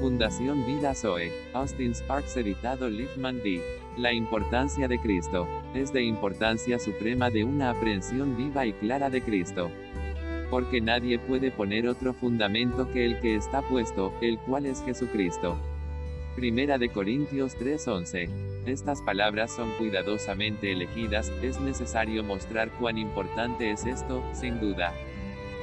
Fundación Vida Zoe, Austin Sparks editado Liefman D. La importancia de Cristo. Es de importancia suprema de una aprehensión viva y clara de Cristo. Porque nadie puede poner otro fundamento que el que está puesto, el cual es Jesucristo. Primera de Corintios 3:11. Estas palabras son cuidadosamente elegidas, es necesario mostrar cuán importante es esto, sin duda.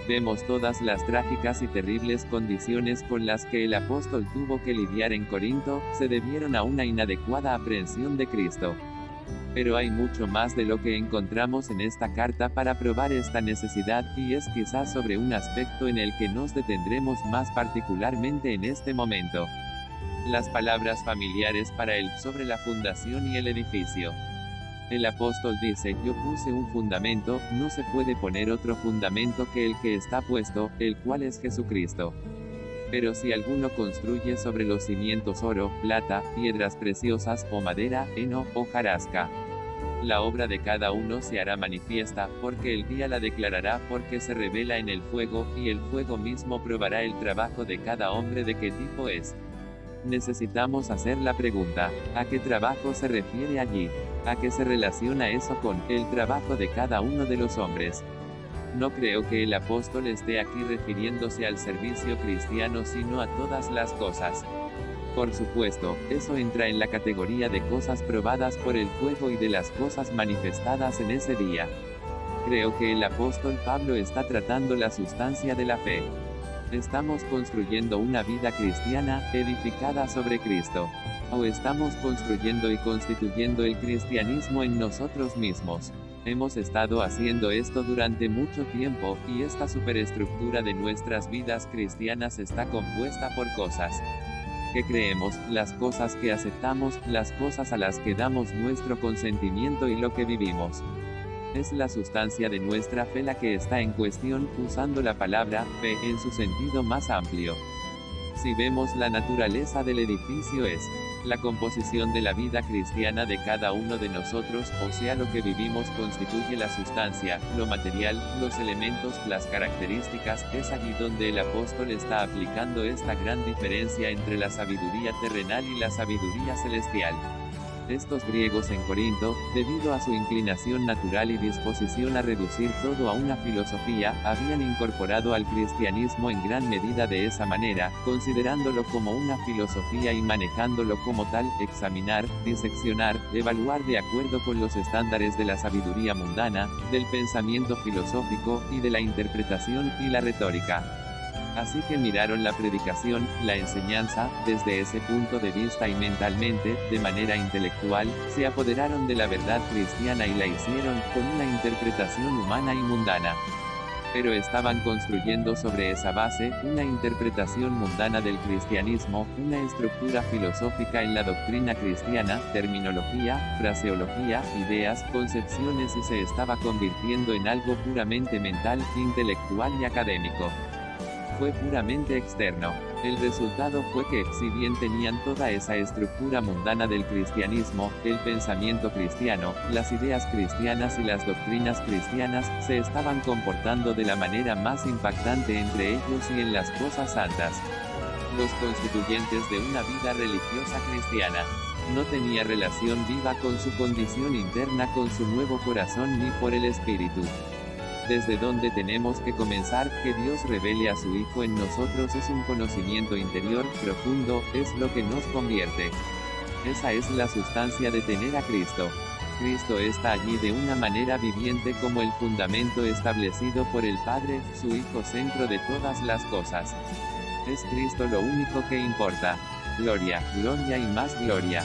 Vemos todas las trágicas y terribles condiciones con las que el apóstol tuvo que lidiar en Corinto, se debieron a una inadecuada aprehensión de Cristo. Pero hay mucho más de lo que encontramos en esta carta para probar esta necesidad, y es quizás sobre un aspecto en el que nos detendremos más particularmente en este momento. Las palabras familiares para él, sobre la fundación y el edificio. El apóstol dice, yo puse un fundamento, no se puede poner otro fundamento que el que está puesto, el cual es Jesucristo. Pero si alguno construye sobre los cimientos oro, plata, piedras preciosas, o madera, heno, o jarasca. La obra de cada uno se hará manifiesta, porque el día la declarará porque se revela en el fuego, y el fuego mismo probará el trabajo de cada hombre de qué tipo es. Necesitamos hacer la pregunta, ¿a qué trabajo se refiere allí? ¿A qué se relaciona eso con el trabajo de cada uno de los hombres? No creo que el apóstol esté aquí refiriéndose al servicio cristiano sino a todas las cosas. Por supuesto, eso entra en la categoría de cosas probadas por el fuego y de las cosas manifestadas en ese día. Creo que el apóstol Pablo está tratando la sustancia de la fe. Estamos construyendo una vida cristiana, edificada sobre Cristo o estamos construyendo y constituyendo el cristianismo en nosotros mismos. Hemos estado haciendo esto durante mucho tiempo, y esta superestructura de nuestras vidas cristianas está compuesta por cosas que creemos, las cosas que aceptamos, las cosas a las que damos nuestro consentimiento y lo que vivimos. Es la sustancia de nuestra fe la que está en cuestión, usando la palabra fe en su sentido más amplio. Si vemos la naturaleza del edificio es la composición de la vida cristiana de cada uno de nosotros, o sea lo que vivimos constituye la sustancia, lo material, los elementos, las características, es allí donde el apóstol está aplicando esta gran diferencia entre la sabiduría terrenal y la sabiduría celestial. Estos griegos en Corinto, debido a su inclinación natural y disposición a reducir todo a una filosofía, habían incorporado al cristianismo en gran medida de esa manera, considerándolo como una filosofía y manejándolo como tal, examinar, diseccionar, evaluar de acuerdo con los estándares de la sabiduría mundana, del pensamiento filosófico, y de la interpretación y la retórica. Así que miraron la predicación, la enseñanza, desde ese punto de vista y mentalmente, de manera intelectual, se apoderaron de la verdad cristiana y la hicieron, con una interpretación humana y mundana. Pero estaban construyendo sobre esa base, una interpretación mundana del cristianismo, una estructura filosófica en la doctrina cristiana, terminología, fraseología, ideas, concepciones y se estaba convirtiendo en algo puramente mental, intelectual y académico fue puramente externo. El resultado fue que, si bien tenían toda esa estructura mundana del cristianismo, el pensamiento cristiano, las ideas cristianas y las doctrinas cristianas, se estaban comportando de la manera más impactante entre ellos y en las cosas santas. Los constituyentes de una vida religiosa cristiana no tenía relación viva con su condición interna con su nuevo corazón ni por el espíritu desde donde tenemos que comenzar, que Dios revele a su Hijo en nosotros es un conocimiento interior, profundo, es lo que nos convierte. Esa es la sustancia de tener a Cristo. Cristo está allí de una manera viviente como el fundamento establecido por el Padre, su Hijo centro de todas las cosas. Es Cristo lo único que importa. Gloria, gloria y más gloria.